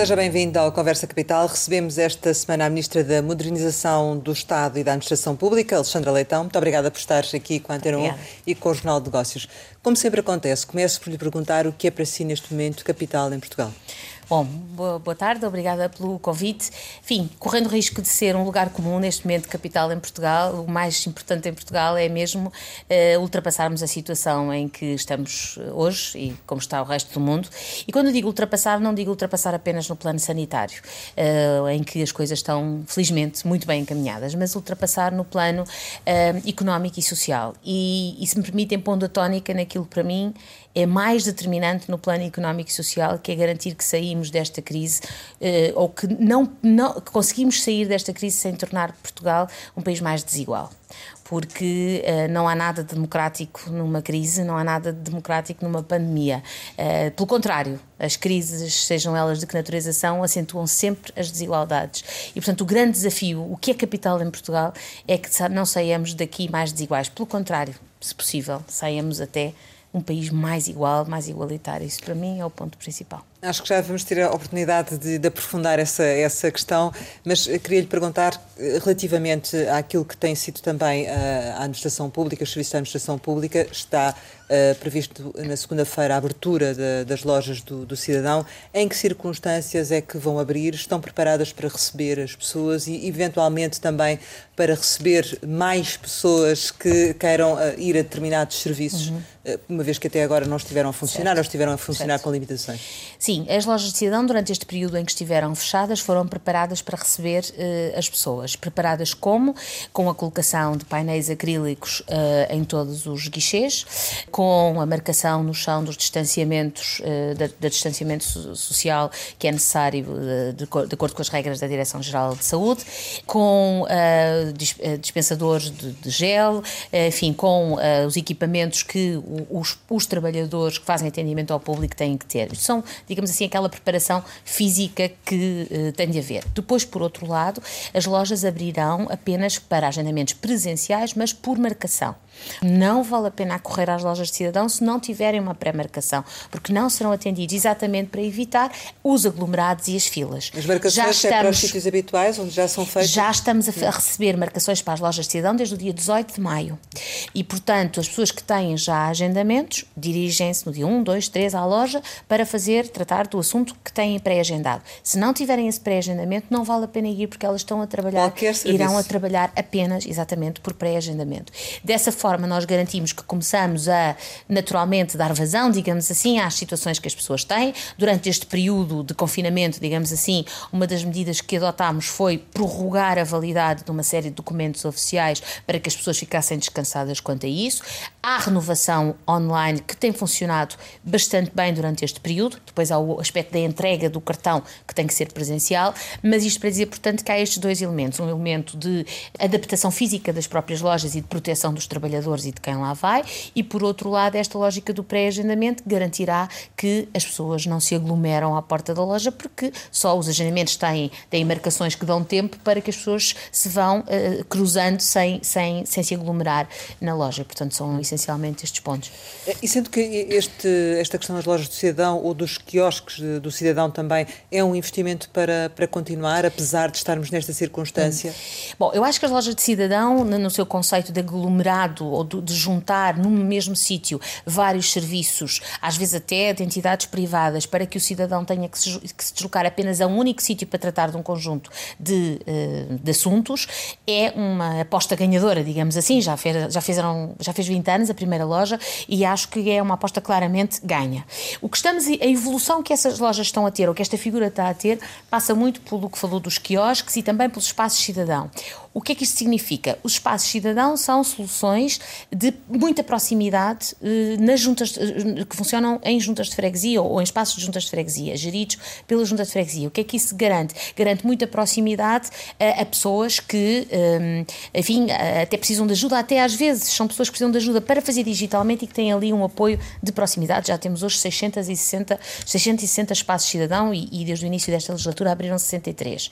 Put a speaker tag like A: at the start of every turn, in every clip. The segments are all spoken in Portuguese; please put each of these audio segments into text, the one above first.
A: Seja bem-vindo ao Conversa Capital. Recebemos esta semana a Ministra da Modernização do Estado e da Administração Pública, Alexandra Leitão. Muito obrigada por estar aqui com a Antena 1 e com o Jornal de Negócios. Como sempre acontece, começo por lhe perguntar o que é para si neste momento capital em Portugal.
B: Bom, boa, tarde, obrigada pelo convite. Enfim, correndo o risco de ser um lugar comum neste momento capital em Portugal, o mais importante em Portugal é mesmo uh, ultrapassarmos a situação em que estamos eh, hoje e como está o resto do mundo. E quando digo ultrapassar, não digo ultrapassar apenas no plano sanitário, uh, em que as coisas estão, felizmente, muito bem encaminhadas, mas ultrapassar no plano económico e social. E, e se me permitem, pondo a tónica naquilo para mim é mais determinante no plano económico e social, que é garantir que saímos desta crise eh, ou que não, não que conseguimos sair desta crise sem tornar Portugal um país mais desigual porque uh, não há nada democrático numa crise, não há nada democrático numa pandemia. Uh, pelo contrário, as crises, sejam elas de que natureza são, acentuam sempre as desigualdades. E, portanto, o grande desafio, o que é capital em Portugal, é que não saiamos daqui mais desiguais. Pelo contrário, se possível, saiamos até um país mais igual, mais igualitário. Isso para mim é o ponto principal.
A: Acho que já vamos ter a oportunidade de, de aprofundar essa, essa questão, mas queria lhe perguntar eh, relativamente àquilo que tem sido também a, eh, a administração pública, os serviços da administração pública, está uh, previsto na segunda-feira a abertura de, das lojas do, do, cidadão. Em que circunstâncias é que vão abrir? Estão preparadas para receber as pessoas e, eventualmente, também para receber mais pessoas que queiram uh, ir a determinados serviços, uhum. uh, uma vez que até agora não estiveram a funcionar certo. ou estiveram a funcionar certo. com limitações?
B: Sim, as lojas de cidadão, durante este período em que estiveram fechadas, foram preparadas para receber uh, as pessoas. Preparadas como? Com a colocação de painéis acrílicos uh, em todos os guichês, com a marcação no chão dos distanciamentos, uh, da, da, distanciamento social que é necessário de, de, acordo com as regras da Direção-Geral de Saúde, com dispensadores de, de gel, enfim, com os equipamentos que os, os trabalhadores que fazem atendimento ao público têm que ter. São, digamos, digamos assim, aquela preparação física que uh, tem de haver. Depois, por outro lado, as lojas abrirão apenas para agendamentos presenciais, mas por marcação. Não vale a pena correr às lojas de cidadão se não tiverem uma pré-marcação, porque não serão atendidos exatamente para evitar os aglomerados e as filas.
A: As marcações já estamos, é para os sítios habituais, onde já são feitas?
B: Já estamos a, a, receber marcações para as lojas de cidadão desde o dia 18 de maio. E, portanto, as pessoas que têm já agendamentos dirigem-se no dia 1, 2, 3 à loja para fazer, tratar do assunto que têm pré-agendado. Se não tiverem esse pré-agendamento, não vale a pena ir porque elas estão a trabalhar, irão a trabalhar apenas, exatamente, por pré-agendamento. Dessa forma, nós garantimos que começamos a naturalmente dar vazão, digamos assim, às situações que as pessoas têm. Durante este período de confinamento, digamos assim, uma das medidas que adotámos foi prorrogar a validade de uma série de documentos oficiais para que as pessoas ficassem descansadas quanto a isso. Há renovação online que tem funcionado bastante bem durante este período. Depois há o aspecto da entrega do cartão que tem que ser presencial, mas isto para dizer, portanto, que há estes dois elementos: um elemento de adaptação física das próprias lojas e de proteção dos trabalhadores trabalhadores e de quem lá vai, e por outro lado, esta lógica do pré-agendamento garantirá que as pessoas não se aglomeram à porta da loja, porque só os agendamentos têm, têm marcações que dão tempo para que as pessoas se vão uh, cruzando sem, sem, sem se aglomerar na loja. Portanto, são essencialmente estes pontos.
A: E sendo que este, esta questão das lojas do cidadão ou dos quiosques do cidadão também é um investimento para, para continuar, apesar de estarmos nesta circunstância?
B: Hum. Bom, eu acho que as lojas de cidadão, no seu conceito de aglomerado ou de juntar no mesmo sítio vários serviços, às vezes até de entidades privadas, para que o cidadão tenha que se, que se deslocar apenas a um único sítio para tratar de um conjunto de, uh, de assuntos, é uma aposta ganhadora, digamos assim. Já, fez, já, fizeram, já fez 20 anos a primeira loja e acho que é uma aposta claramente ganha. O que estamos, a evolução que essas lojas estão a ter, ou que esta figura está a ter, passa muito pelo que falou dos quiosques e também pelos espaços cidadão. O que é que isto significa? Os espaços cidadão são soluções de muita proximidade eh, nas juntas eh, que funcionam em juntas de freguesia ou em espaços de juntas de freguesia, geridos pela junta de freguesia. O que é que isso garante? Garante muita proximidade a, pessoas que, um, enfim, até precisam de ajuda, até às vezes são pessoas que precisam de ajuda para fazer digitalmente e que têm ali um apoio de proximidade. Já temos hoje 660, 660 espaços cidadão e, e desde o início desta legislatura abriram 63.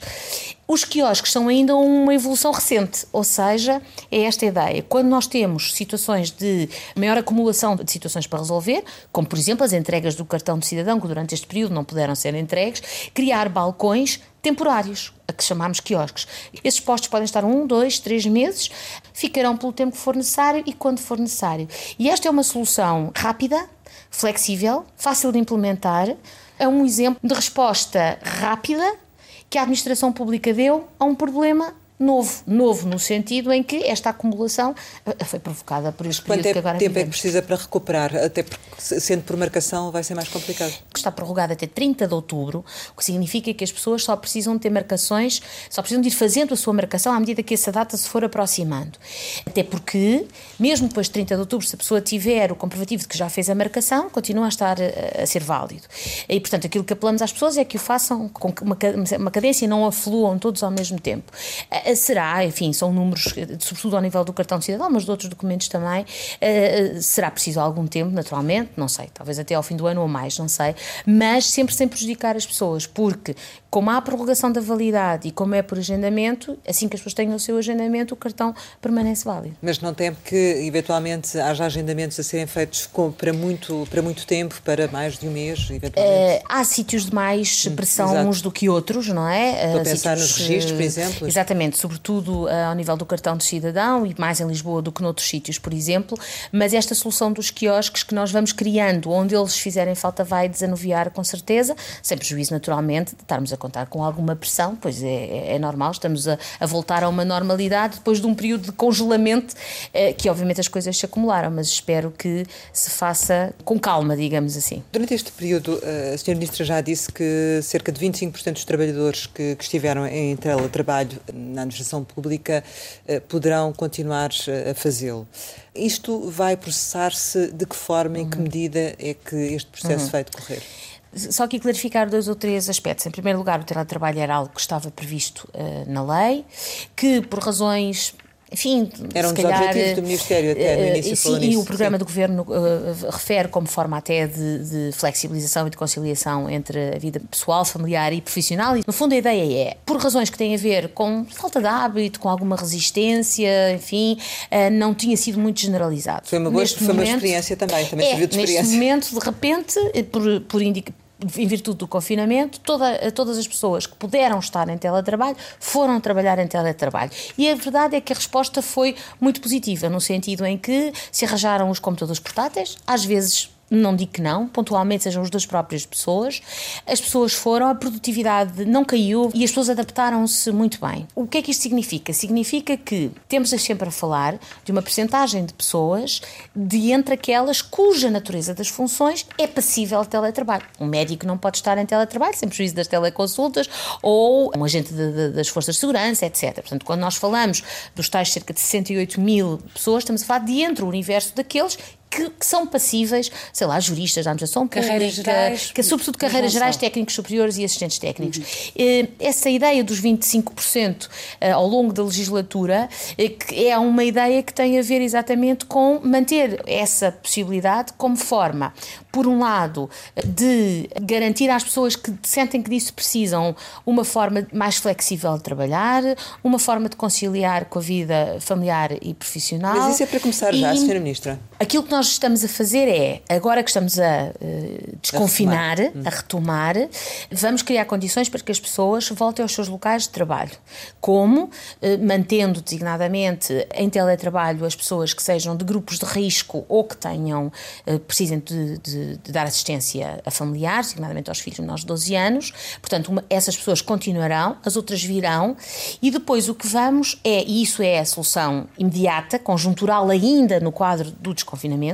B: Os quiosques são ainda uma evolução recente, ou seja, é esta ideia. Quando nós temos situações de maior acumulação de situações para resolver, como por exemplo as entregas do cartão de cidadão, que durante este período não puderam ser entregues, criar balcões temporários, a que chamamos quiosques. Esses postos podem estar um, dois, três meses, ficarão pelo tempo que for necessário e quando for necessário. E esta é uma solução rápida, flexível, fácil de implementar, é um exemplo de resposta rápida que a administração pública deu a um problema novo. Novo no sentido em que esta acumulação eh, foi provocada por este período
A: é
B: que agora
A: tempo
B: vivemos.
A: é que precisa para recuperar? Até porque, sendo por marcação, vai ser mais complicado.
B: Está prorrogada até 30 de outubro, o que significa que as pessoas só precisam ter marcações, só precisam de ir fazendo a sua marcação à medida que essa data se for aproximando. Até porque, mesmo depois de 30 de outubro, se a pessoa tiver o comprovativo de que já fez a marcação, continua a estar a, a ser válido. E, portanto, aquilo que apelamos às pessoas é que o façam com uma, uma cadência e não afluam todos ao mesmo tempo. Uh, será, enfim, são números, sobretudo ao nível do cartão de cidadão, mas de outros documentos também, uh, será preciso algum tempo, naturalmente, não sei, talvez até ao fim do ano ou mais, não sei, mas sempre sem prejudicar as pessoas, porque como há a prorrogação da validade e como é por agendamento, assim que as pessoas tenham o seu agendamento, o cartão permanece válido.
A: Mas não teme que, eventualmente, haja agendamentos a serem feitos com, para, muito, para muito tempo, para mais de um mês, eventualmente?
B: Uh, há sítios de mais pressão hum, uns do que outros, não é?
A: Estou a pensar sítios, nos registros, por exemplo?
B: Exatamente, sobretudo uh, ao nível do cartão de cidadão e mais em Lisboa do que noutros sítios, por exemplo, mas esta solução dos quiosques que nós vamos criando, onde eles fizerem falta, vai desanuviar com certeza, sem prejuízo, naturalmente, de estarmos a contar com alguma pressão, pois é, é normal, estamos a, a, voltar a uma normalidade depois de um período de congelamento eh, que obviamente as coisas se acumularam, mas espero que se faça com calma, digamos assim.
A: Durante este período, eh, a Sra. Ministra já disse que cerca de 25% dos trabalhadores que, que estiveram em teletrabalho na administração pública eh, poderão continuar a fazê-lo. Isto vai processar-se de que forma, uhum. em que medida é que este processo uhum. vai decorrer?
B: Só aqui clarificar dois ou três aspectos. Em primeiro lugar, o teletrabalho era algo que estava previsto uh, na lei, que por razões enfim,
A: Era um
B: dos
A: calhar, objetivos do Ministério até no eh, início
B: sim,
A: E
B: o programa sim. do Governo uh, refere como forma até de, de, flexibilização e de conciliação entre a vida pessoal, familiar e profissional. E, no fundo, a ideia é, por razões que têm a ver com falta de hábito, com alguma resistência, enfim, uh, não tinha sido muito generalizado.
A: Foi uma boa foi momento, uma experiência também, também é, serviu de experiência.
B: Neste momento, de repente, por, por indica, em virtude do confinamento, toda, todas as pessoas que puderam estar em teletrabalho foram trabalhar em teletrabalho. E a verdade é que a resposta foi muito positiva, no sentido em que se arranjaram os computadores portáteis, às vezes não digo que não, pontualmente sejam as duas próprias pessoas. As pessoas foram, a produtividade não caiu e as pessoas adaptaram-se muito bem. O que é que isto significa? Significa que temos sempre a falar de uma percentagem de pessoas de entre aquelas cuja natureza das funções é passível de teletrabalho. Um médico não pode estar em teletrabalho, sem prejuízo das teleconsultas, ou um agente de, de, das forças de segurança, etc. Portanto, quando nós falamos dos tais cerca de 68 mil pessoas, estamos a falar de entre o universo daqueles que, que, são passíveis, sei lá, juristas da administração
C: carreiras
B: pública,
C: gerais,
B: que, sobretudo carreiras gerais, técnicos superiores e assistentes técnicos. Uhum. Essa ideia dos 25% eh, ao longo da legislatura eh, é uma ideia que tem a ver exatamente com manter essa possibilidade como forma, por um lado, de garantir às pessoas que sentem que disso precisam uma forma mais flexível de trabalhar, uma forma de conciliar com a vida familiar e profissional.
A: Mas isso é para começar já, Sra. Ministra.
B: Aquilo que nós estamos a fazer é, agora que estamos a uh, desconfinar, a retomar. a retomar, vamos criar condições para que as pessoas voltem aos seus locais de trabalho. Como? Uh, mantendo designadamente em teletrabalho as pessoas que sejam de grupos de risco ou que tenham, uh, precisem de, de, de, dar assistência a familiares, designadamente aos filhos menores de 12 anos. Portanto, uma, essas pessoas continuarão, as outras virão, e depois o que vamos é, e isso é a solução imediata, conjuntural ainda no quadro do desconfinamento,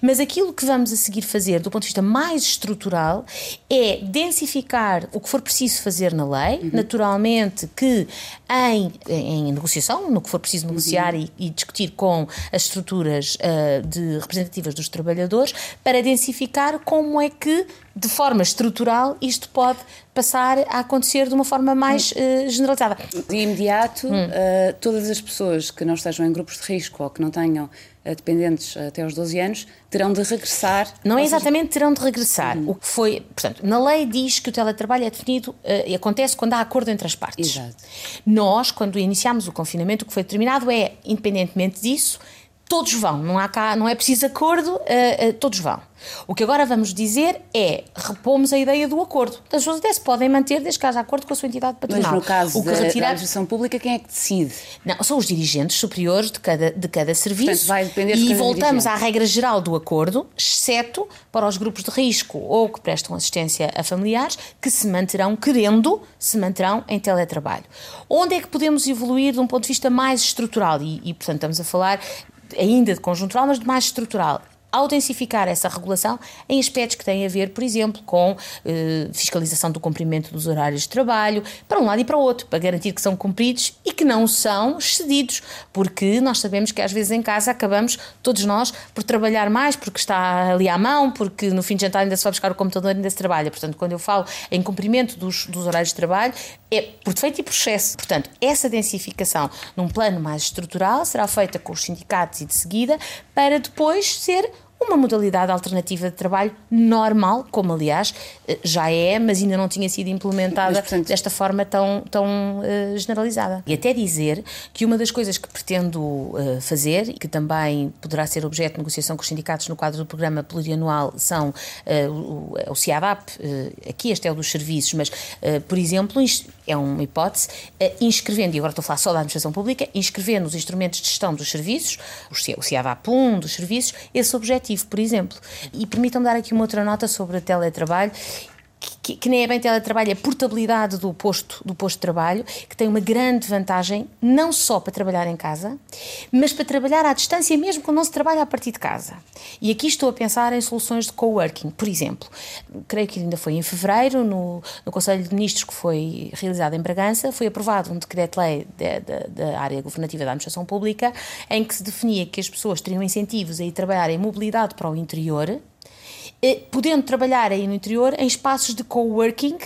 B: mas aquilo que vamos a seguir fazer do ponto de vista mais estrutural é densificar o que for preciso fazer na lei, uhum. naturalmente que em, em negociação, no que for preciso negociar uhum. e, e, discutir com as estruturas uh, de representativas dos trabalhadores, para densificar como é que de forma estrutural, isto pode passar a acontecer de uma forma mais uh, generalizada.
C: De imediato, hum. uh, todas as pessoas que não estejam em grupos de risco ou que não tenham uh, dependentes até aos 12 anos terão de regressar.
B: Não é exatamente terão de regressar. Hum. O que foi, portanto, na lei diz que o teletrabalho é definido e acontece quando há acordo entre as partes.
C: Exato.
B: Nós, quando iniciámos o confinamento, o que foi determinado é, independentemente disso, todos vão, não, há cá, não é preciso acordo, uh, uh, todos vão. O que agora vamos dizer é repomos a ideia do acordo. As pessoas até se podem manter desde que haja acordo com a sua entidade patronal.
C: Mas no caso o que da, retirar... da administração pública, quem é que decide?
B: Não, são os dirigentes superiores de cada, de cada serviço. Portanto, vai depender de e voltamos dirigente. à regra geral do acordo, exceto para os grupos de risco ou que prestam assistência a familiares, que se manterão, querendo, se manterão em teletrabalho. Onde é que podemos evoluir de um ponto de vista mais estrutural? E, e portanto, estamos a falar ainda de conjuntural, mas de mais estrutural intensificar essa regulação em aspectos que têm a ver, por exemplo, com eh, fiscalização do cumprimento dos horários de trabalho, para um lado e para o outro, para garantir que são cumpridos e que não são excedidos, porque nós sabemos que às vezes em casa acabamos, todos nós, por trabalhar mais, porque está ali à mão, porque no fim de jantar ainda se vai buscar o computador ainda se trabalha. Portanto, quando eu falo em cumprimento dos, dos horários de trabalho, é por defeito e processo. Portanto, essa densificação num plano mais estrutural será feita com os sindicatos e de seguida, para depois ser uma modalidade alternativa de trabalho normal, como aliás eh, já é, mas ainda não tinha sido implementada mas, portanto, desta forma tão, tão uh, generalizada. E até dizer que uma das coisas que pretendo uh, fazer, e que também poderá ser objeto de negociação com os sindicatos no quadro do programa plurianual, são uh, o, o CIADAP, aqui este é o dos serviços, mas, por exemplo, é uma hipótese, inscrevendo, e agora estou a falar só da administração pública, inscrevendo os instrumentos de gestão dos serviços, o CIADAP 1 dos serviços, esse objetivo por exemplo. E permitam-me dar aqui uma outra nota sobre o teletrabalho que, que, nem é bem teletrabalho, é portabilidade do posto, do posto de trabalho, que tem uma grande vantagem, não só para trabalhar em casa, mas para trabalhar à distância, mesmo quando não se trabalha a partir de casa. E aqui estou a pensar em soluções de coworking, por exemplo. Creio que ainda foi em fevereiro, no, no Conselho de Ministros que foi realizado em Bragança, foi aprovado um decreto-lei da, área governativa da administração pública, em que se definia que as pessoas teriam incentivos a ir trabalhar em mobilidade para o interior, podendo trabalhar aí no interior em espaços de coworking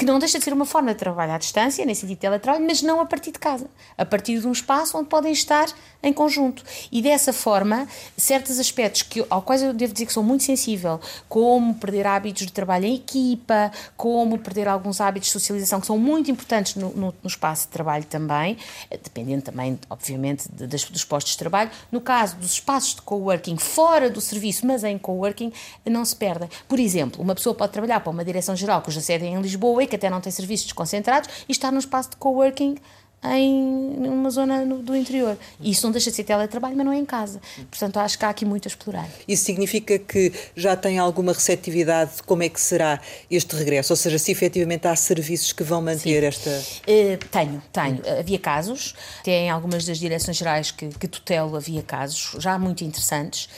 B: que não deixa de ser uma forma de trabalho à distância, nesse sentido de teletrabalho, mas não a partir de casa, a partir de um espaço onde podem estar em conjunto. E dessa forma, certos aspectos que, ao quais eu devo dizer que sou muito sensível, como perder hábitos de trabalho em equipa, como perder alguns hábitos de socialização que são muito importantes no, no, no espaço de trabalho também, dependendo também, obviamente, de, de, dos postos de trabalho. No caso dos espaços de coworking fora do serviço, mas em coworking, não se perdem. Por exemplo, uma pessoa pode trabalhar para uma direção-geral cuja sede é em Lisboa que até não tem serviços desconcentrados, e está num espaço de coworking em uma zona no, do interior. E isso não deixa de ser teletrabalho, mas não é em casa. Portanto, acho que há aqui muito a explorar.
A: Isso significa que já tem alguma receptividade de como é que será este regresso? Ou seja, se efetivamente há serviços que vão manter Sim. esta.
B: Uh, tenho, tenho. Hum. Havia casos, até em algumas das direções gerais que, que tutelo havia casos, já muito interessantes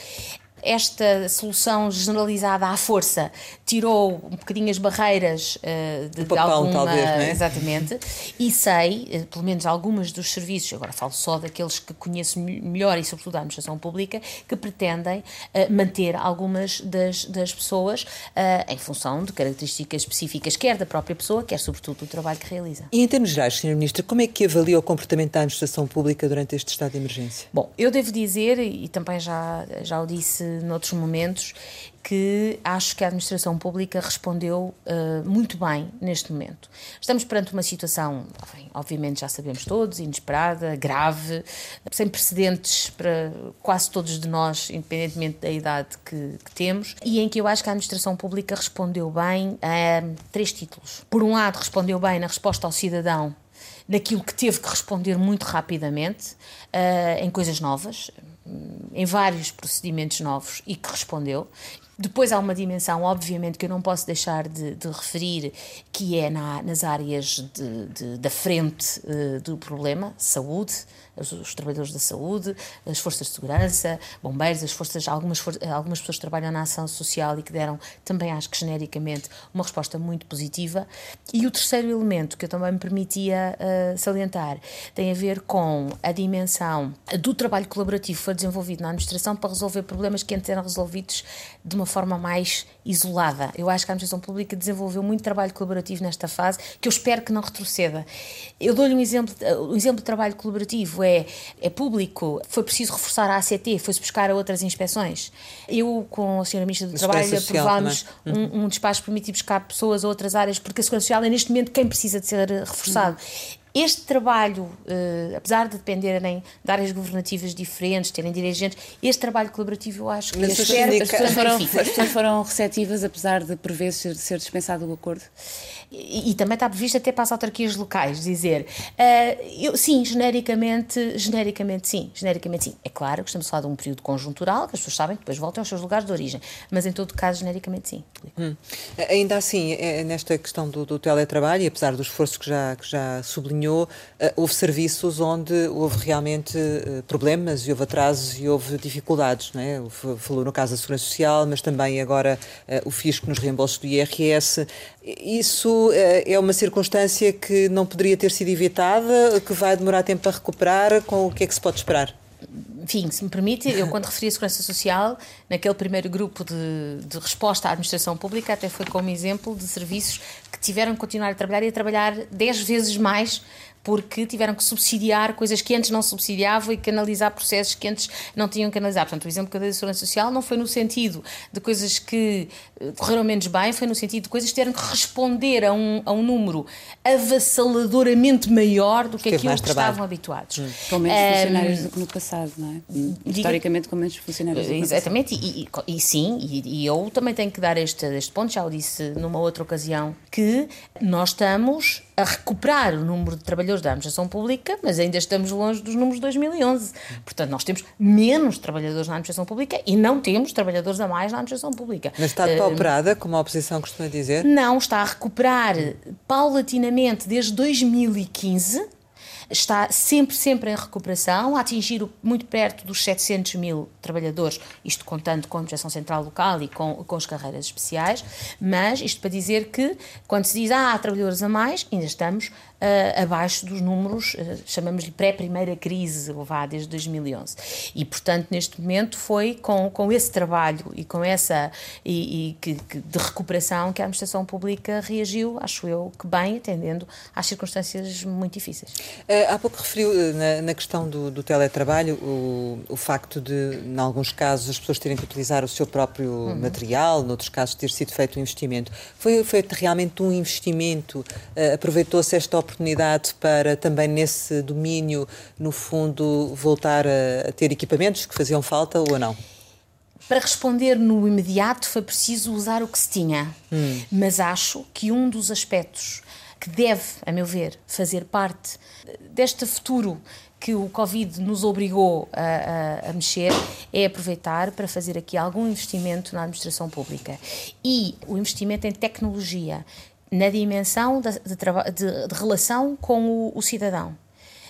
B: esta solução generalizada à força tirou um bocadinho as barreiras uh, de,
A: papel,
B: de alguma,
A: talvez, é?
B: exatamente, e sei, uh, pelo menos algumas dos serviços, agora falo só daqueles que conheço melhor e sobretudo a administração pública, que pretendem uh, manter algumas das, das pessoas em função de características específicas, quer da própria pessoa, quer sobretudo do trabalho que realiza.
A: E em termos gerais, Sr. Ministro, como é que avalia o comportamento da administração pública durante este estado de emergência?
B: Bom, eu devo dizer, e também já, já o disse noutros momentos, que acho que a administração pública respondeu uh, muito bem neste momento. Estamos perante uma situação, enfim, obviamente já sabemos todos, inesperada, grave, sem precedentes para quase todos de nós, independentemente da idade que, que temos, e em que eu acho que a administração pública respondeu bem a três títulos. Por um lado, respondeu bem na resposta ao cidadão naquilo que teve que responder muito rapidamente, uh, em coisas novas, em vários procedimentos novos e que respondeu. Depois há uma dimensão, obviamente, que eu não posso deixar de, de referir, que é na, nas áreas de, de, da frente uh, do problema, saúde, os, os, trabalhadores da saúde, as forças de segurança, bombeiros, as forças, algumas, for, algumas pessoas que trabalham na ação social e que deram também, acho que genericamente, uma resposta muito positiva. E o terceiro elemento que eu também me permitia uh, salientar tem a ver com a dimensão do trabalho colaborativo que foi desenvolvido na administração para resolver problemas que antes eram resolvidos de uma uma forma mais isolada. Eu acho que a administração pública desenvolveu muito trabalho colaborativo nesta fase, que eu espero que não retroceda. Eu dou-lhe um exemplo, um exemplo de trabalho colaborativo é, é público, foi preciso reforçar a ACT, foi-se buscar a outras inspeções. Eu, com a senhora Ministra do Trabalho, aprovámos é? um, um despacho para permitir buscar pessoas a outras áreas, porque a Segurança Social é neste momento quem precisa de ser reforçado. Uhum. Este trabalho, uh, apesar de dependerem de áreas governativas diferentes, terem dirigentes, este trabalho colaborativo eu acho que
C: as, pessoas, as, pessoas foram, as pessoas foram receptivas, apesar de por vezes ser dispensado o acordo?
B: E, e, também está previsto até para as autarquias locais dizer uh, eu, sim, genericamente, genericamente sim, genericamente sim. É claro que estamos a falar de um período conjuntural, que as pessoas sabem que depois voltam aos seus lugares de origem, mas em todo caso, genericamente sim. Hum.
A: Ainda assim, é nesta questão do, do teletrabalho, e apesar do esforço que já, que já sublinhou, uh, houve serviços onde houve realmente uh, problemas e houve atrasos e houve dificuldades, não é? Falou no caso da Segurança Social, mas também agora o fisco nos reembolsos do IRS. Isso eh, é uma circunstância que não poderia ter sido evitada, que vai demorar tempo a recuperar. Com o que é que se pode esperar?
B: Enfim, se me permite, eu quando referi a Segurança Social, naquele primeiro grupo de, de, resposta à administração pública, até foi como exemplo de serviços que tiveram que continuar a trabalhar e a trabalhar 10 vezes mais porque tiveram que subsidiar coisas que antes não subsidiavam e canalizar processos que antes não tinham que analisar. Portanto, o exemplo que eu dei da Segurança Social não foi no sentido de coisas que eh, correram menos bem, foi no sentido de coisas que tiveram que responder a um, a um número avassaladoramente maior do que Esteve aquilo que trabalho. estavam habituados. Hum.
C: Com menos um, funcionários do que no passado, não é? Historicamente, com menos funcionários do que no
B: Exatamente, e, e, e, sim, e, e, eu também tenho que dar este, este ponto, já o disse numa outra ocasião, que nós estamos a recuperar o número de trabalhadores da administração pública, mas ainda estamos longe dos números de 2011. Portanto, nós temos menos trabalhadores na administração pública e não temos trabalhadores a mais na administração pública.
A: Mas está depauperada, uh, como a oposição costuma dizer?
B: Não, está a recuperar paulatinamente desde 2015 está sempre, sempre em recuperação, a atingir muito perto dos 700 mil trabalhadores, isto contando com a Administração Central Local e com, com as carreiras especiais, mas isto para dizer que, quando se diz, ah, há trabalhadores a mais, ainda estamos uh, abaixo dos números, uh, chamamos-lhe pré-primeira crise, vá, desde 2011. E, portanto, neste momento foi com, com esse trabalho e com essa e, e que, que de recuperação que a administração pública reagiu, acho eu, que bem, atendendo às circunstâncias muito difíceis.
A: Uh, há pouco referiu na, na questão do, do teletrabalho o, o facto de, em alguns casos, as pessoas terem que utilizar o seu próprio uhum. material, noutros casos ter sido feito um investimento. Foi feito realmente um investimento? Aproveitou-se esta oportunidade oportunidade para também nesse domínio, no fundo, voltar a, a ter equipamentos que faziam falta ou não?
B: Para responder no imediato foi preciso usar o que se tinha, hum. mas acho que um dos aspectos que deve, a meu ver, fazer parte deste futuro que o Covid nos obrigou a, a, a, mexer é aproveitar para fazer aqui algum investimento na administração pública. E o investimento em tecnologia na dimensão de, de, de relação com o, o, cidadão,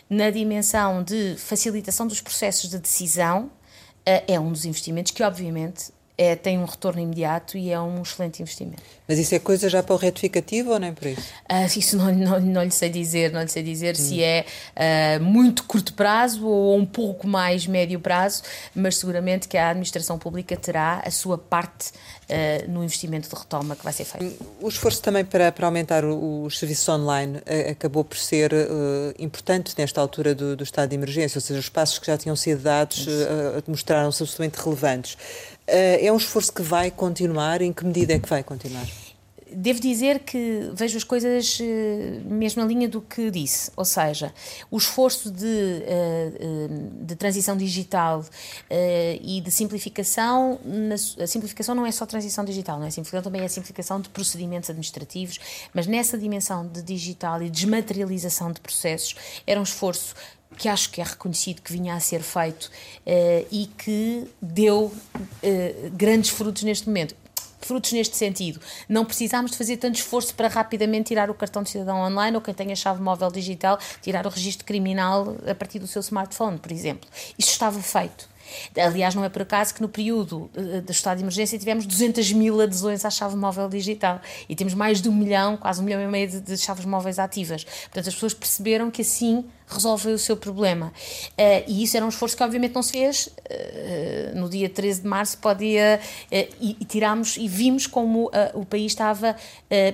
B: na dimensão de facilitação dos processos de decisão, uh, é um dos investimentos que, obviamente, é, tem um retorno imediato e é um excelente investimento.
A: Mas isso é coisa já para o retificativo ou nem por isso?
B: Uh, isso não, não, não lhe sei dizer, não lhe sei dizer hum. se é uh, muito curto prazo ou um pouco mais médio prazo, mas seguramente que a administração pública terá a sua parte uh, no investimento de retoma que vai ser feito.
A: O esforço também para, para aumentar os serviços online acabou por ser importante nesta altura do, do, estado de emergência, ou seja, os passos que já tinham sido dados mostraram-se absolutamente relevantes. É um esforço que vai continuar? Em que medida é que vai continuar?
B: Devo dizer que vejo as coisas eh, mesmo na linha do que disse, ou seja, o esforço de, eh, eh, de transição digital e de simplificação, a simplificação não é só transição digital, não é? Simplificação também é a simplificação de procedimentos administrativos, mas nessa dimensão de digital e desmaterialização de processos era um esforço que acho que é reconhecido que vinha a ser feito uh, e que deu uh, grandes frutos neste momento frutos neste sentido. Não precisámos de fazer tanto esforço para rapidamente tirar o cartão de cidadão online ou quem tem a chave móvel digital, tirar o registro criminal a partir do seu smartphone, por exemplo. Isso estava feito. Aliás, não é por acaso que no período eh, do estado de emergência tivemos 200 mil adesões à chave móvel digital e temos mais de um milhão, quase um milhão e meio de, de chaves móveis ativas. Portanto, as pessoas perceberam que assim resolvem o seu problema. Uh, e isso era um esforço que obviamente não se fez. Uh, no dia 13 de março podia, uh, e, e tirámos e vimos como o país estava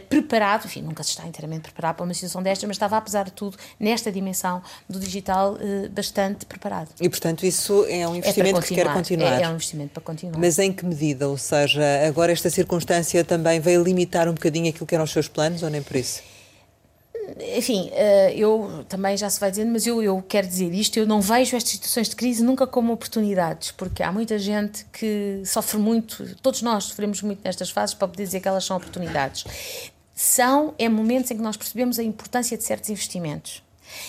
B: preparado, enfim, nunca se está inteiramente preparado para uma situação desta, mas estava, apesar de tudo, nesta dimensão do digital, bastante preparado.
A: E, portanto, isso é um é investimento é que quer continuar.
B: É, é um investimento para continuar.
A: Mas em que medida? Ou seja, agora esta circunstância também veio limitar um bocadinho aquilo que eram os seus planos, ou nem por isso?
B: Enfim, eh, eu também já se vai dizendo, mas eu, eu quero dizer isto: eu não vejo estas situações de crise nunca como oportunidades, porque há muita gente que sofre muito, todos nós sofremos muito nestas fases para poder dizer que elas são oportunidades. São é momentos em que nós percebemos a importância de certos investimentos.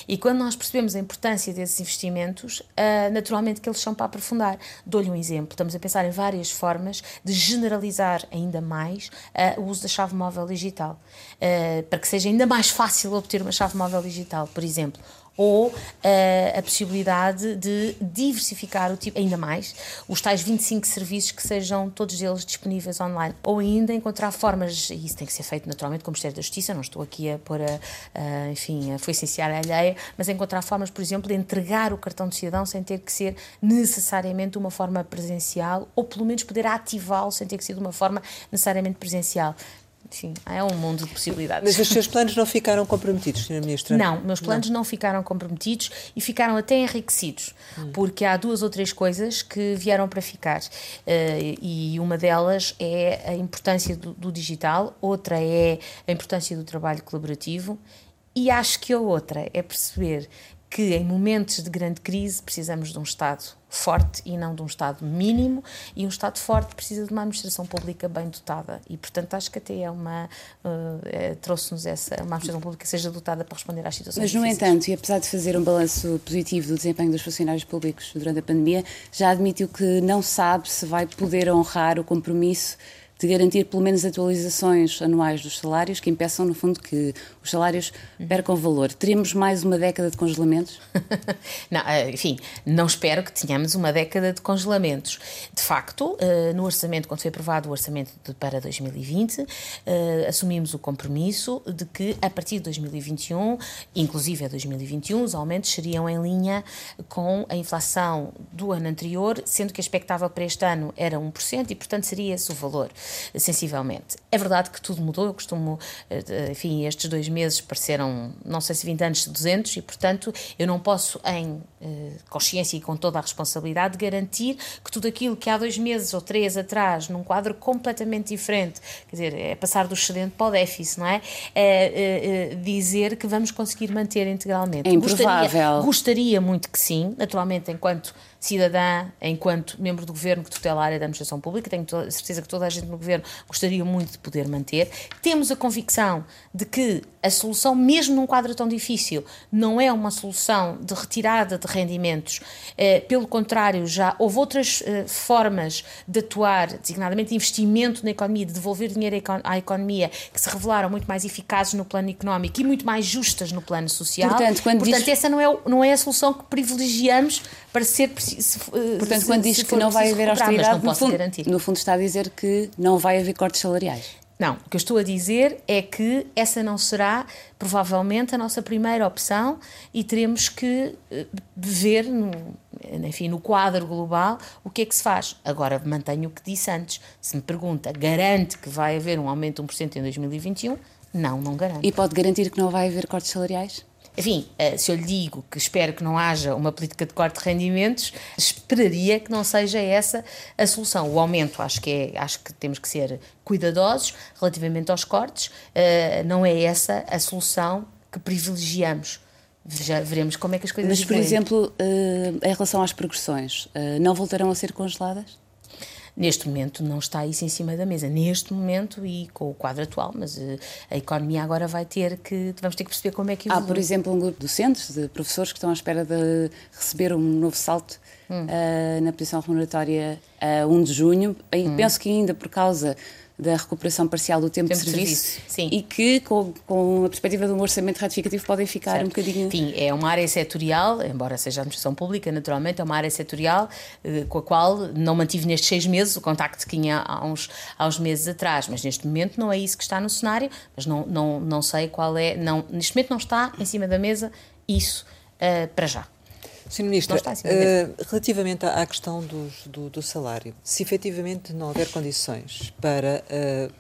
B: E quando nós percebemos a importância desses investimentos, uh, naturalmente que eles são para aprofundar. Dou-lhe um exemplo. Estamos a pensar em várias formas de generalizar ainda mais uh, o uso da chave móvel digital, uh, para que seja ainda mais fácil obter uma chave móvel digital, por exemplo ou uh, a possibilidade de diversificar o tipo, ainda mais os tais 25 serviços que sejam todos eles disponíveis online, ou ainda encontrar formas, e isso tem que ser feito naturalmente com o Ministério da Justiça, não estou aqui a pôr a, a enfim, a licenciar a alheia, mas encontrar formas, por exemplo, de entregar o cartão de cidadão sem ter que ser necessariamente uma forma presencial, ou pelo menos poder ativá-lo sem ter que ser de uma forma necessariamente presencial. Sim, é um mundo de possibilidades.
A: Mas os seus planos não ficaram comprometidos, Sra. Ministra?
B: Não, meus planos não. não. ficaram comprometidos e ficaram até enriquecidos, hum. porque há duas ou três coisas que vieram para ficar. Uh, e uma delas é a importância do, do digital, outra é a importância do trabalho colaborativo e acho que a outra é perceber que em momentos de grande crise precisamos de um Estado forte e não de um Estado mínimo, e um Estado forte precisa de uma administração pública bem dotada. E, portanto, acho que até é uma. Uh, é, trouxe-nos essa. uma administração pública que seja dotada para responder às situações
C: Mas, no
B: difíceis.
C: entanto, e apesar de fazer um balanço positivo do desempenho dos funcionários públicos durante a pandemia, já admitiu que não sabe se vai poder honrar o compromisso de garantir pelo menos atualizações anuais dos salários que impeçam, no fundo, que os salários percam valor. Teremos mais uma década de congelamentos?
B: não, eh, enfim, não espero que tenhamos uma década de congelamentos. De facto, eh, no orçamento, quando foi aprovado o orçamento para 2020, eh, assumimos o compromisso de que a partir de 2021, inclusive a 2021, os aumentos seriam em linha com a inflação do ano anterior, sendo que a expectável para este ano era 1% e, portanto, seria esse o valor sensivelmente. É verdade que tudo mudou, eu costumo, eh, enfim, estes dois meses pareceram, não sei se 20 anos, 200, e portanto eu não posso, em eh, consciência e com toda a responsabilidade, garantir que tudo aquilo que há dois meses ou três atrás, num quadro completamente diferente, quer dizer, é passar do excedente para o déficit, não é? é, é dizer que vamos conseguir manter integralmente.
C: É improvável.
B: Gostaria, gostaria muito que sim, naturalmente, enquanto cidadã, enquanto membro do governo que tutela a área da administração pública, tenho certeza que toda a gente no governo gostaria muito de poder manter. Temos a convicção de que a solução, mesmo num quadro tão difícil, não é uma solução de retirada de rendimentos. Eh, pelo contrário, já houve outras eh, formas de atuar, designadamente investimento na economia, de devolver dinheiro à economia, que se revelaram muito mais eficazes no plano económico e muito mais justas no plano social.
C: Portanto, quando
B: Portanto
C: diz...
B: essa não é, não é a solução que privilegiamos para ser preciso.
C: Eh, Portanto, se, quando diz que não vai haver austeridade, no fundo, no fundo está a dizer que não vai haver cortes salariais.
B: Não, o que eu estou a dizer é que essa não será provavelmente a nossa primeira opção e teremos que eh, ver, no, enfim, no quadro global, o que é que se faz. Agora, mantenho o que disse antes. Se me pergunta, garante que vai haver um aumento de 1% em 2021? Não, não garante.
C: E pode garantir que não vai haver cortes salariais?
B: Enfim, eh, se eu lhe digo que espero que não haja uma política de corte de rendimentos, esperaria que não seja essa a solução. O aumento, acho que, é, acho que temos que ser cuidadosos relativamente aos cortes, eh, não é essa a solução que privilegiamos. Já veremos como é que as coisas
C: Mas, por exemplo, eh, em relação às progressões, não voltarão a ser congeladas?
B: Neste momento não está isso em cima da mesa, neste momento e com o quadro atual, mas uh, a economia agora vai ter que, vamos ter que perceber como é que
C: evolui. Há, por exemplo, um grupo de docentes, de professores que estão à espera de receber um novo salto hum. uh, na posição remuneratória a 1 de junho, e hum. penso que ainda por causa da recuperação parcial do tempo, tempo de serviço, de serviço. e que, com, com, a perspectiva de um orçamento ratificativo, podem ficar certo. um bocadinho.
B: Enfim, é uma área setorial, embora seja a administração pública, naturalmente, é uma área setorial eh, com a qual não mantive nestes seis meses o contacto que tinha há uns, há uns meses atrás, mas neste momento não é isso que está no cenário, mas não, não, não sei qual é. Não, neste momento não está em cima da mesa isso para já.
A: Sr. Ministro, uh, relativamente à, questão dos, do, do, salário, se efetivamente não houver condições para uh,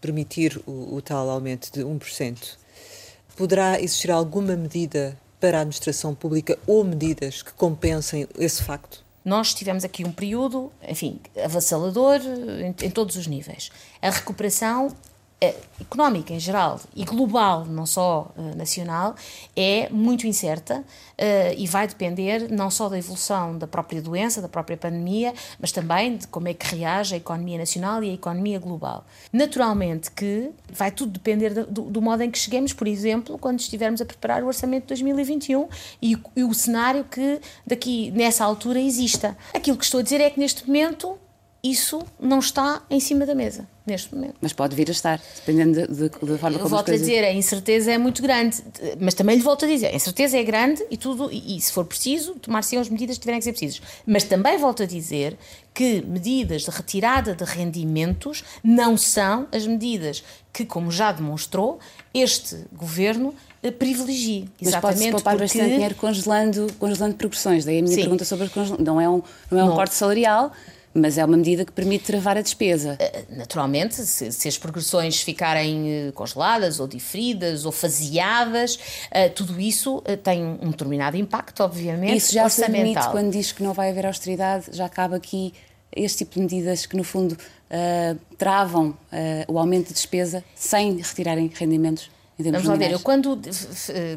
A: permitir o, o, tal aumento de 1%, poderá existir alguma medida para a administração pública ou medidas que compensem esse facto?
B: Nós tivemos aqui um período, enfim, avassalador em, em todos os níveis. A recuperação eh, económica em geral e global, não só uh, nacional, é muito incerta uh, e vai depender não só da evolução da própria doença, da própria pandemia, mas também de como é que reage a economia nacional e a economia global. Naturalmente que vai tudo depender do, do modo em que cheguemos, por exemplo, quando estivermos a preparar o orçamento de 2021 e, e o cenário que daqui nessa altura exista. Aquilo que estou a dizer é que neste momento isso não está em cima da mesa neste momento.
C: Mas pode vir a estar, dependendo de, de, da forma
B: como volto coisas... a dizer, a incerteza é muito grande, mas também lhe volto a dizer, a incerteza é grande e tudo, e, e se for preciso, tomar-se as medidas que tiverem que ser precisas. Mas também volto a dizer que medidas de retirada de rendimentos não são as medidas que, como já demonstrou, este governo eh, privilegia.
C: Mas pode-se poupar porque... bastante dinheiro congelando, congelando progressões. Daí a minha Sim. pergunta sobre. Não é um, não é um não. corte salarial, mas é uma medida que permite travar a despesa. Eh,
B: naturalmente, se, se as progressões ficarem eh, congeladas ou diferidas ou faseadas, uh, tudo isso uh, tem um determinado impacto, obviamente,
C: Isso já se admite quando diz que não vai haver austeridade, já acaba aqui este tipo de medidas que, no fundo, uh, travam o aumento de despesa sem retirarem rendimentos.
B: Vamos lá ver, eu quando,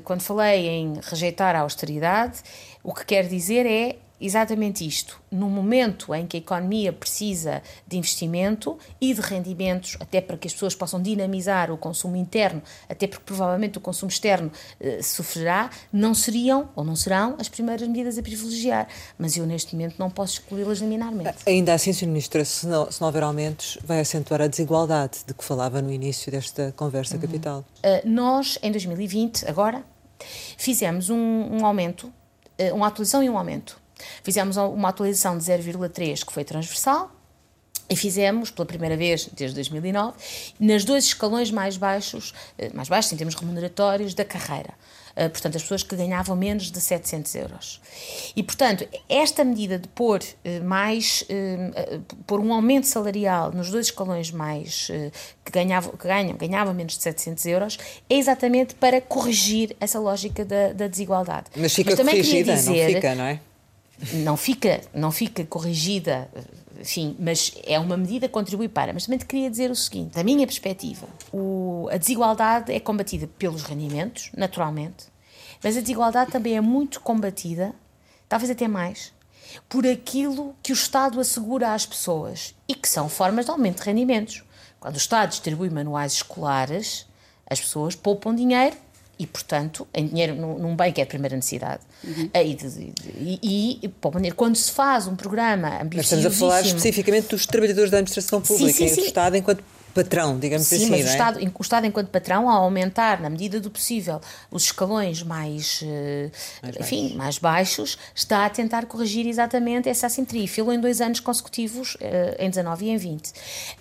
B: quando falei em rejeitar a austeridade, o que quer dizer é exatamente isto. No momento em que a economia precisa de investimento e de rendimentos, até para que as pessoas possam dinamizar o consumo interno, até porque provavelmente o consumo externo eh, sofrerá, não seriam ou não serão as primeiras medidas a privilegiar. Mas eu, neste momento, não posso excluí-las liminarmente.
A: Ainda assim, Sr. Ministra, se não, se não houver aumentos, vai acentuar a desigualdade de que falava no início desta conversa uhum. capital.
B: Uh, nós, em 2020, agora, fizemos um, um aumento, uh, uma atualização e um aumento Fizemos uma atualização de 0,3 que foi transversal, e fizemos, pela primeira vez desde 2009, nas dois escalões mais baixos, eh, mais baixos em termos remuneratórios, da carreira. Eh, portanto, as pessoas que ganhavam menos de 700 euros. E, portanto, esta medida de pôr eh, mais, pôr um aumento salarial nos dois escalões mais, que, ganhavam, que ganham, ganhavam menos de 700 euros, é exatamente para corrigir essa lógica da, da desigualdade.
A: Mas fica Mas também corrigida, dizer, não fica, não é?
B: Não fica, não fica corrigida, enfim, mas é uma medida que contribui para. Mas também te queria dizer o seguinte: da minha perspectiva, o, a desigualdade é combatida pelos rendimentos, naturalmente, mas a desigualdade também é muito combatida, talvez até mais, por aquilo que o Estado assegura às pessoas e que são formas de aumento de rendimentos. Quando o Estado distribui manuais escolares, as pessoas poupam dinheiro e, portanto, em dinheiro num, bem que é de primeira necessidade. Uhum. E, e, e, e, quando se faz um programa ambicioso.
A: Estamos a falar especificamente dos trabalhadores da administração pública, sim, sim, sim. do Estado enquanto patrão, digamos
B: Sim,
A: assim.
B: Sim, mas o, é? Estado, o Estado, enquanto patrão, ao aumentar, na medida do possível, os escalões mais, eh, mais enfim, baixos. mais baixos, está a tentar corrigir exatamente essa assimetria. Filo em dois anos consecutivos, eh, em 19 e em 20.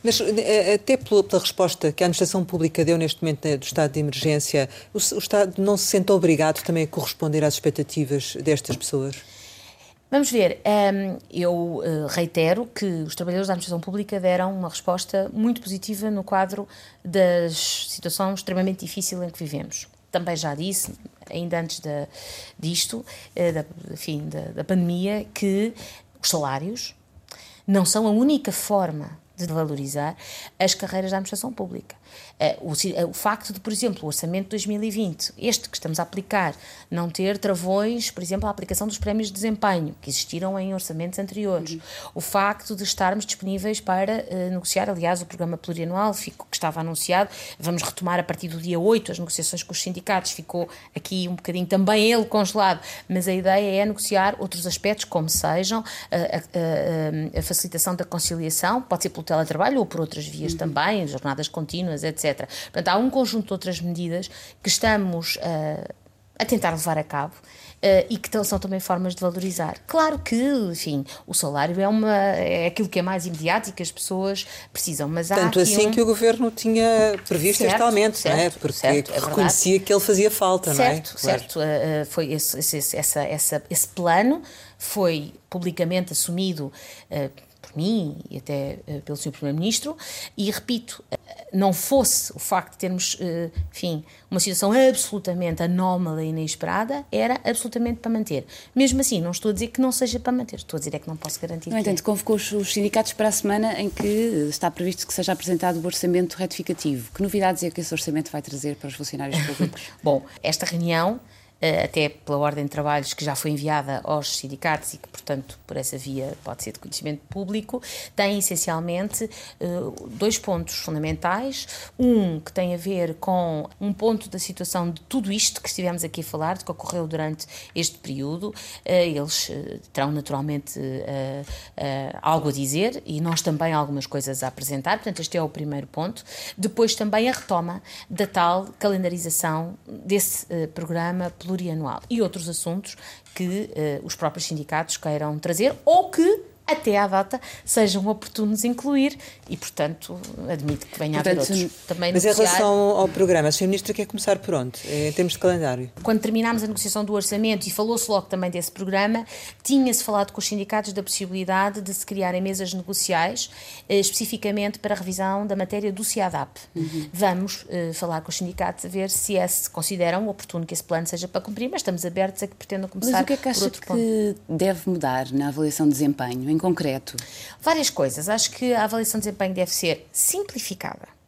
A: Mas eh, até pela, pela resposta que a administração pública deu neste momento do estado de emergência, o, o Estado não se sente obrigado também a corresponder às expectativas destas pessoas?
B: Vamos ver, ehm, eu eh, reitero que os trabalhadores da administração pública deram uma resposta muito positiva no quadro da situação extremamente difícil em que vivemos. Também já disse, ainda antes de, disto, eh, da, enfim, da, da pandemia, que os salários não são a única forma de valorizar as carreiras da administração pública. Eh, o, eh, o, facto de, por exemplo, o orçamento de 2020, este que estamos a aplicar, não ter travões, por exemplo, a aplicação dos prémios de desempenho, que existiram em orçamentos anteriores. Uhum. O facto de estarmos disponíveis para uh, negociar, aliás, o programa plurianual fico, que estava anunciado, vamos retomar a partir do dia 8 as negociações com os sindicatos, ficou aqui um bocadinho também ele congelado, mas a ideia é negociar outros aspectos, como sejam a, a, a, a facilitação da conciliação, pode ser pelo teletrabalho ou por outras vias uhum. também, jornadas contínuas, etc. Portanto, há um conjunto de outras medidas que estamos a, a tentar levar a cabo. Uh, e que são também formas de valorizar. Claro que, enfim, o salário é, uma, é aquilo que é mais imediato e que as pessoas precisam, mas
A: Tanto assim um... que o governo tinha previsto certo, este aumento, certo, não é? Porque certo, é reconhecia que ele fazia falta,
B: certo,
A: não é?
B: Certo, claro. uh, foi esse, esse, essa, essa, esse plano foi publicamente assumido. Uh, por mim e até uh, pelo Sr. Primeiro-Ministro, e repito, uh, não fosse o facto de termos, uh, enfim, uma situação absolutamente anómala e inesperada, era absolutamente para manter. Mesmo assim, não estou a dizer que não seja para manter, estou a dizer é que não posso garantir.
C: No entanto, é. convocou os sindicatos para a semana em que está previsto que seja apresentado o orçamento retificativo. Que novidades é que esse orçamento vai trazer para os funcionários públicos?
B: Bom, esta reunião eh, até pela ordem de trabalhos que já foi enviada aos sindicatos e que, portanto, por essa via pode ser de conhecimento público, tem essencialmente eh, dois pontos fundamentais. Um que tem a ver com um ponto da situação de tudo isto que estivemos aqui a falar, de que ocorreu durante este período. Eh, eles terão naturalmente algo a dizer e nós também algumas coisas a apresentar. Portanto, este é o primeiro ponto. Depois também a retoma da tal calendarização desse programa plurianual e outros assuntos que uh, os próprios sindicatos queiram trazer ou que até à data sejam oportunos incluir e, portanto, admito que venha portanto, a haver outros.
A: Também mas negociar... em relação ao programa, a Sra. Ministra quer começar por onde, em termos de calendário?
B: Quando terminámos a negociação do orçamento e falou-se logo também desse programa, tinha-se falado com os sindicatos da possibilidade de se criarem mesas negociais eh, especificamente para a revisão da matéria do CIADAP. Uhum. Vamos uh, falar com os sindicatos a ver se é, se consideram oportuno que esse plano seja para cumprir, mas estamos abertos a que pretendam começar
C: mas o que é que acha que ponto. deve mudar na avaliação de desempenho? Concreto?
B: Várias coisas. Acho que a avaliação de desempenho deve ser simplificada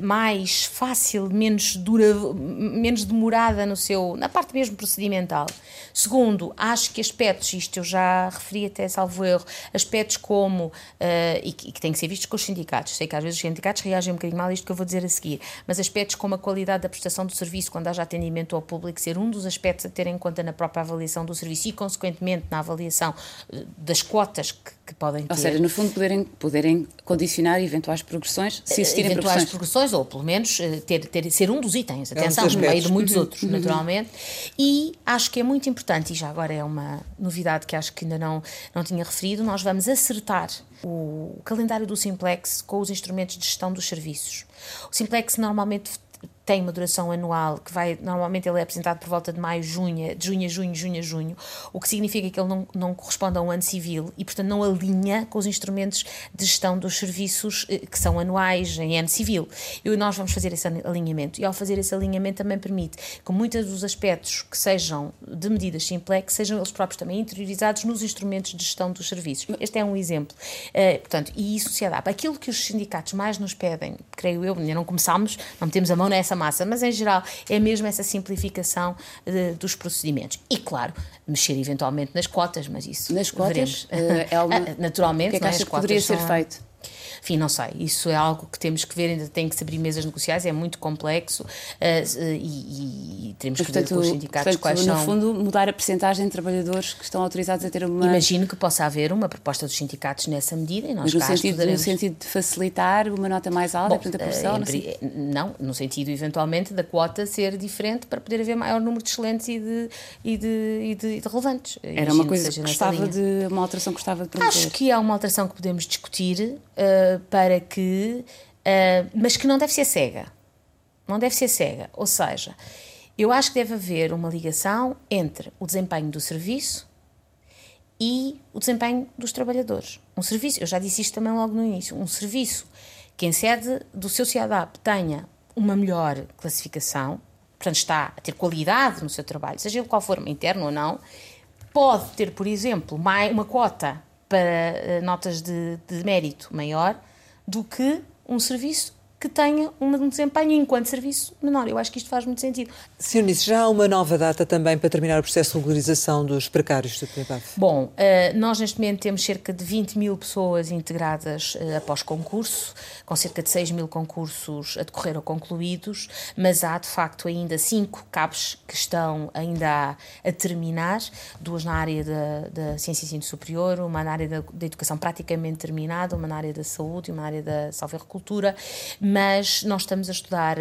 B: mais fácil, menos dura, menos demorada no seu, na parte mesmo procedimental. Segundo, acho que aspectos, isto eu já referi até salvo erro, aspectos como, uh, e, que, e que têm que ser vistos com os sindicatos, sei que às vezes os sindicatos reagem um bocadinho mal a isto que eu vou dizer a seguir, mas aspectos como a qualidade da prestação do serviço quando haja atendimento ao público ser um dos aspectos a ter em conta na própria avaliação do serviço e, consequentemente, na avaliação uh, das cotas que, que podem ter.
C: Ou seja, no fundo, poderem, poderem condicionar eventuais progressões, se existirem
B: eventuais progressões. progressões ou pelo menos eh, ter, ter, ser um dos itens, atenção, é um no meio de muitos uhum. outros, uhum. naturalmente. E acho que é muito importante, e já agora é uma novidade que acho que ainda não, não tinha referido, nós vamos acertar o calendário do Simplex com os instrumentos de gestão dos serviços. O Simplex normalmente tem uma duração anual que vai, normalmente ele é apresentado por volta de maio, junho, de junho a junho, junho a junho, o que significa que ele não, não corresponde a um ano civil e, portanto, não alinha com os instrumentos de gestão dos serviços eh, que são anuais em ano civil. E nós vamos fazer esse alinhamento. E ao fazer esse alinhamento também permite que muitos dos aspectos que sejam de medidas simplex sejam eles próprios também interiorizados nos instrumentos de gestão dos serviços. Este é um exemplo. Uh, portanto, e isso se adapta. Aquilo que os sindicatos mais nos pedem, creio eu, ainda não começámos, não metemos a mão nessa essa massa, mas em geral é mesmo essa simplificação de, eh, dos procedimentos. E claro, mexer eventualmente nas cotas, mas isso
C: nas cotas uh, é uma...
B: naturalmente,
C: o que é que
B: é?
C: acha que poderia ser feito?
B: Enfim, não sei. Isso é algo que temos que ver, ainda tem que se abrir mesas negociais, é muito complexo uh, e, e, teremos que ver com os sindicatos
C: portanto,
B: quais
C: no
B: são.
C: No fundo, mudar a percentagem de trabalhadores que estão autorizados a ter uma.
B: Imagino que possa haver uma proposta dos sindicatos nessa medida e nós
C: Mas no, sentido, no sentido de facilitar uma nota mais alta, Bom, portanto, a pressão.
B: não,
C: sei.
B: não, no sentido eventualmente da quota ser diferente para poder haver maior número de excelentes e de, e de, e de, de relevantes.
C: Era Imagino uma coisa que, que gostava de. uma alteração que gostava de promover.
B: Acho que é uma alteração que podemos discutir uh, para que. Uh, mas que não deve ser cega. Não deve ser cega. Ou seja, eu acho que deve haver uma ligação entre o desempenho do serviço e o desempenho dos trabalhadores. Um serviço, eu já disse isto também logo no início, um serviço que em sede do seu CIADAP tenha uma melhor classificação, portanto está a ter qualidade no seu trabalho, seja ele qual for, interno ou não, pode ter, por exemplo, uma cota para eh, notas de, de mérito maior do que um serviço que tenha um desempenho enquanto serviço menor. Eu acho que isto faz muito sentido.
A: Sr. Nisso, já há uma nova data também para terminar o processo de regularização dos precários do PEPAF?
B: Bom, eh, nós neste momento temos cerca de 20 mil pessoas integradas eh, após concurso, com cerca de 6 mil concursos a decorrer ou concluídos, mas há de facto ainda cinco cabos que estão ainda a, terminar, duas na área da, da ciência e ensino superior, uma na área da, da educação praticamente terminada, uma na área da saúde e uma na área da salvecultura, mas nós estamos a estudar,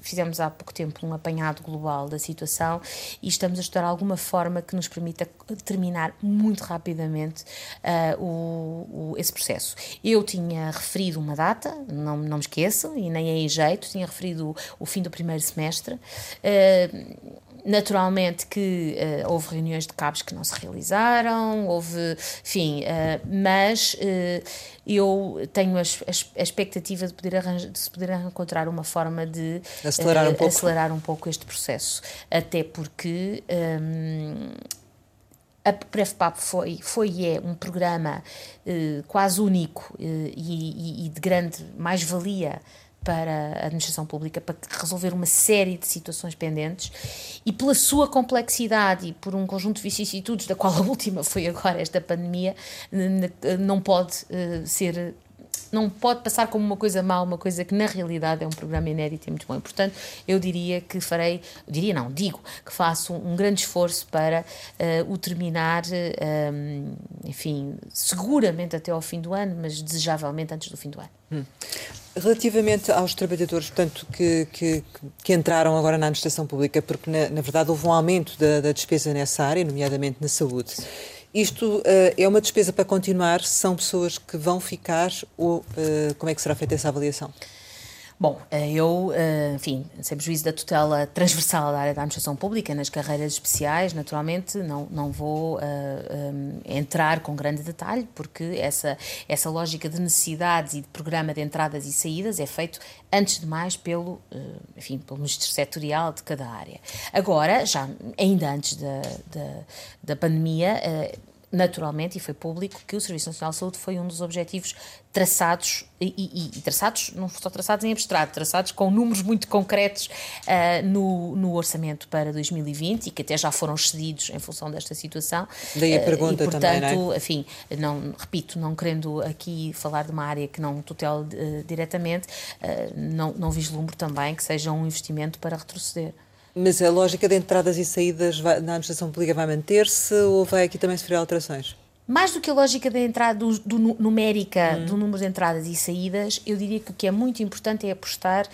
B: fizemos há pouco tempo um apanhado global da situação e estamos a estudar alguma forma que nos permita terminar muito rapidamente uh, o, o, esse processo. Eu tinha referido uma data, não, não me esqueço, e nem é jeito, tinha referido o, o fim do primeiro semestre. Uh, Naturalmente que uh, houve reuniões de cabos que não se realizaram, houve, enfim, uh, mas uh, eu tenho a, a, expectativa de poder, arranjar, de se poder encontrar uma forma de
A: acelerar um, pouco.
B: acelerar um pouco este processo. Até porque. Um, a PrefPAP foi, foi e é um programa quase único e, e, e de grande mais-valia para a administração pública para resolver uma série de situações pendentes. E pela sua complexidade e por um conjunto de vicissitudes, da qual a última foi agora esta pandemia, não pode eh, ser não pode passar como uma coisa má, uma coisa que na realidade é um programa inédito e muito bom. E, portanto, eu diria que farei, diria não, digo que faço um, grande esforço para uh, o terminar, uh, enfim, seguramente até ao fim do ano, mas desejavelmente antes do fim do ano. Hum.
A: Relativamente aos trabalhadores, portanto, que, que, que, entraram agora na administração pública, porque na, na verdade houve um aumento da, da, despesa nessa área, nomeadamente na saúde. Isto uh, é uma despesa para continuar? São pessoas que vão ficar ou uh, como é que será feita essa avaliação?
B: Bom, eh, eu, enfim, sem prejuízo da tutela transversal da área da administração pública, nas carreiras especiais, naturalmente, não, não vou uh, um, entrar com grande detalhe, porque essa, essa lógica de necessidades e de programa de entradas e saídas é feito, antes de mais, pelo, enfim, pelo ministro setorial de cada área. Agora, já ainda antes da, da, da pandemia, uh, naturalmente, e foi público, que o Serviço Nacional de Saúde foi um dos objetivos traçados, e, e, e traçados, não só traçados em abstrato, traçados com números muito concretos uh, no, no orçamento para 2020 e que até já foram excedidos em função desta situação.
A: Daí a pergunta
B: uh, e, portanto, também,
A: não
B: é? enfim, não, repito, não querendo aqui falar de uma área que não tutela uh, diretamente, não, não vislumbro também que seja um investimento para retroceder.
A: Mas a lógica de entradas e saídas vai, na administração pública vai manter-se ou vai aqui também sofrer alterações?
B: Mais do que a lógica da entrada do, do numérica hum. do número de entradas e saídas, eu diria que o que é muito importante é apostar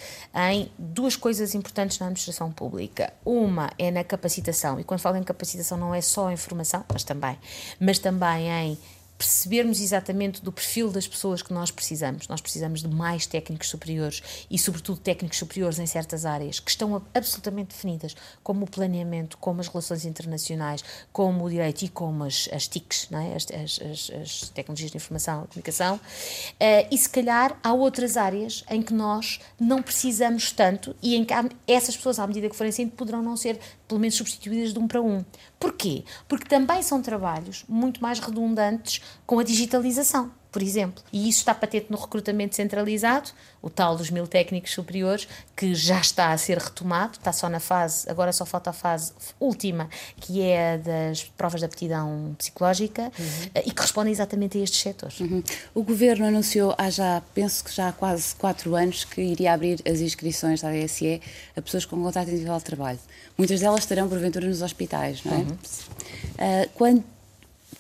B: em duas coisas importantes na administração pública. Uma é na capacitação, e quando falo em capacitação não é só em formação, mas também, mas também em percebermos exatamente do perfil das pessoas que nós precisamos. Nós precisamos de mais técnicos superiores e, sobretudo, técnicos superiores em certas áreas que estão absolutamente definidas, como o planeamento, como as relações internacionais, como o direito e como as, as TICs, é? as, as, as, tecnologias de informação e comunicação. Uh, e, se calhar, há outras áreas em que nós não precisamos tanto e em que essas pessoas, à medida que forem sendo, poderão não ser, pelo menos, substituídas de um para um. Porquê? Porque também são trabalhos muito mais redundantes com a digitalização, por exemplo. E isso está patente no recrutamento centralizado, o tal dos mil técnicos superiores, que já está a ser retomado, está só na fase, agora só falta a fase última, que é a das provas de aptidão psicológica, uhum. e que respondem exatamente a estes setores.
C: Uhum. O Governo anunciou há já, penso que já há quase quatro anos, que iria abrir as inscrições da ASE a pessoas com contrato individual de trabalho. Muitas delas estarão, porventura, nos hospitais, não é? Uhum. Uh, quando,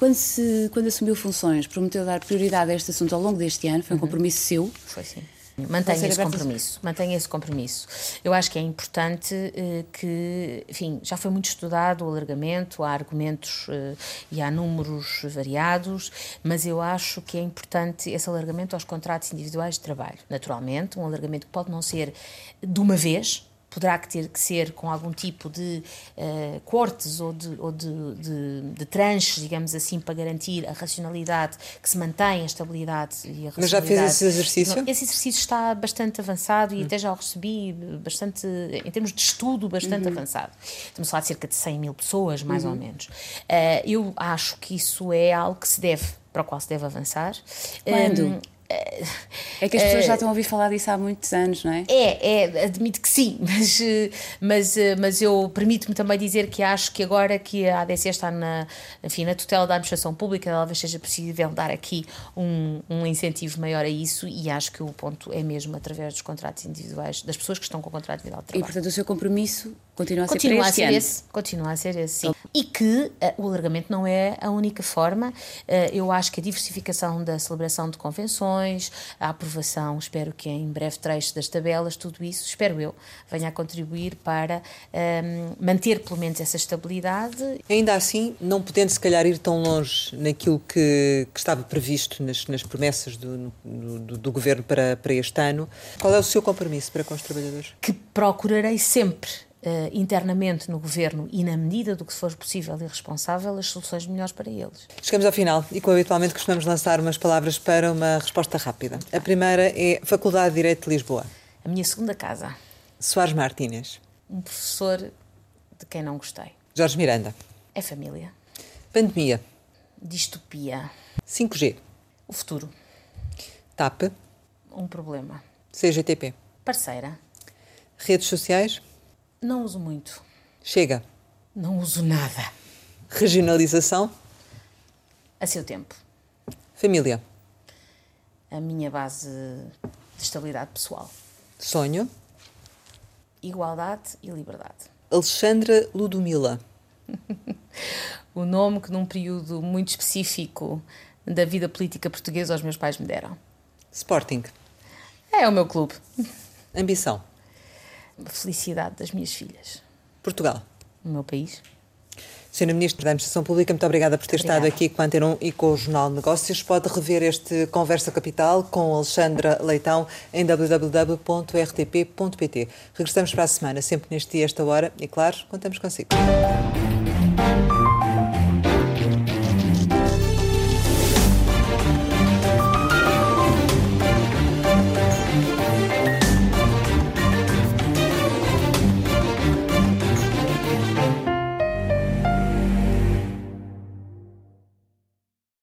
C: quando, se, quando assumiu funções, prometeu dar prioridade a este assunto ao longo deste ano, foi um uhum. compromisso seu.
B: Foi sim. Mantenha esse compromisso, mantenha esse compromisso. Eu acho que é importante uh, que, enfim, já foi muito estudado o alargamento, há argumentos uh, e há números variados, mas eu acho que é importante esse alargamento aos contratos individuais de trabalho. Naturalmente, um alargamento que pode não ser de uma vez, poderá ter que ser com algum tipo de uh, cortes ou, de, ou de, de, de, tranches, digamos assim, para garantir a racionalidade, que se mantém a estabilidade e a.
A: Mas já fez esse exercício?
B: Esse exercício está bastante avançado e hum. até já o recebi bastante, em termos de estudo, bastante uhum. avançado. Estamos a falar de cerca de 100 mil pessoas, mais uhum. ou menos. Uh, eu acho que isso é algo que se deve, para o qual se deve avançar.
C: Quando? Um, é que as pessoas já estão a ouvir falar disso há muitos anos, não é?
B: É, é admito que sim, mas, mas, mas eu permito-me também dizer que acho que agora que a ADC está na, enfim, na tutela da administração pública, talvez seja possível dar aqui um, um incentivo maior a isso e acho que o ponto é mesmo através dos contratos individuais, das pessoas que estão com o contrato individual de trabalho.
C: E, portanto, o seu compromisso Continua a ser
B: continua a ser
C: ano.
B: esse, continua a ser esse, sim. E que eh, o alargamento não é a única forma. Eh, eu acho que a diversificação da celebração de convenções, a aprovação, espero que em breve trecho das tabelas, tudo isso, espero eu, venha a contribuir para ehm, manter pelo menos essa estabilidade.
A: Ainda assim, não podendo se calhar ir tão longe naquilo que, que estava previsto nas, nas promessas do, do, do Governo para, para este ano, qual é o seu compromisso para com os trabalhadores?
B: Que procurarei sempre Uh, internamente no governo e na medida do que for possível e responsável as soluções melhores para eles.
A: Chegamos ao final e, como habitualmente, costumamos lançar umas palavras para uma resposta rápida. A primeira é Faculdade de Direito de Lisboa.
B: A minha segunda casa.
A: Soares Martínez.
B: Um professor de quem não gostei.
A: Jorge Miranda.
B: É família.
A: Pandemia.
B: Distopia.
A: 5G.
B: O futuro.
A: TAP.
B: Um problema.
A: CGTP.
B: Parceira.
A: Redes sociais.
B: Não uso muito.
A: Chega.
B: Não uso nada.
A: Regionalização.
B: A seu tempo.
A: Família.
B: A minha base de estabilidade pessoal.
A: Sonho.
B: Igualdade e liberdade.
A: Alexandra Ludomila.
B: o nome que num período muito específico da vida política portuguesa os meus pais me deram.
A: Sporting.
B: É o meu clube.
A: Ambição.
B: Felicidade das minhas filhas.
A: Portugal.
B: O meu país.
A: Sra. Ministra da Administração Pública, muito obrigada por ter
B: obrigada.
A: estado aqui com a Antena 1 e com o Jornal de Negócios. Pode rever este Conversa Capital com Alexandra Leitão em www.rtp.pt. Regressamos para a semana, sempre neste dia, esta hora, e claro, contamos consigo.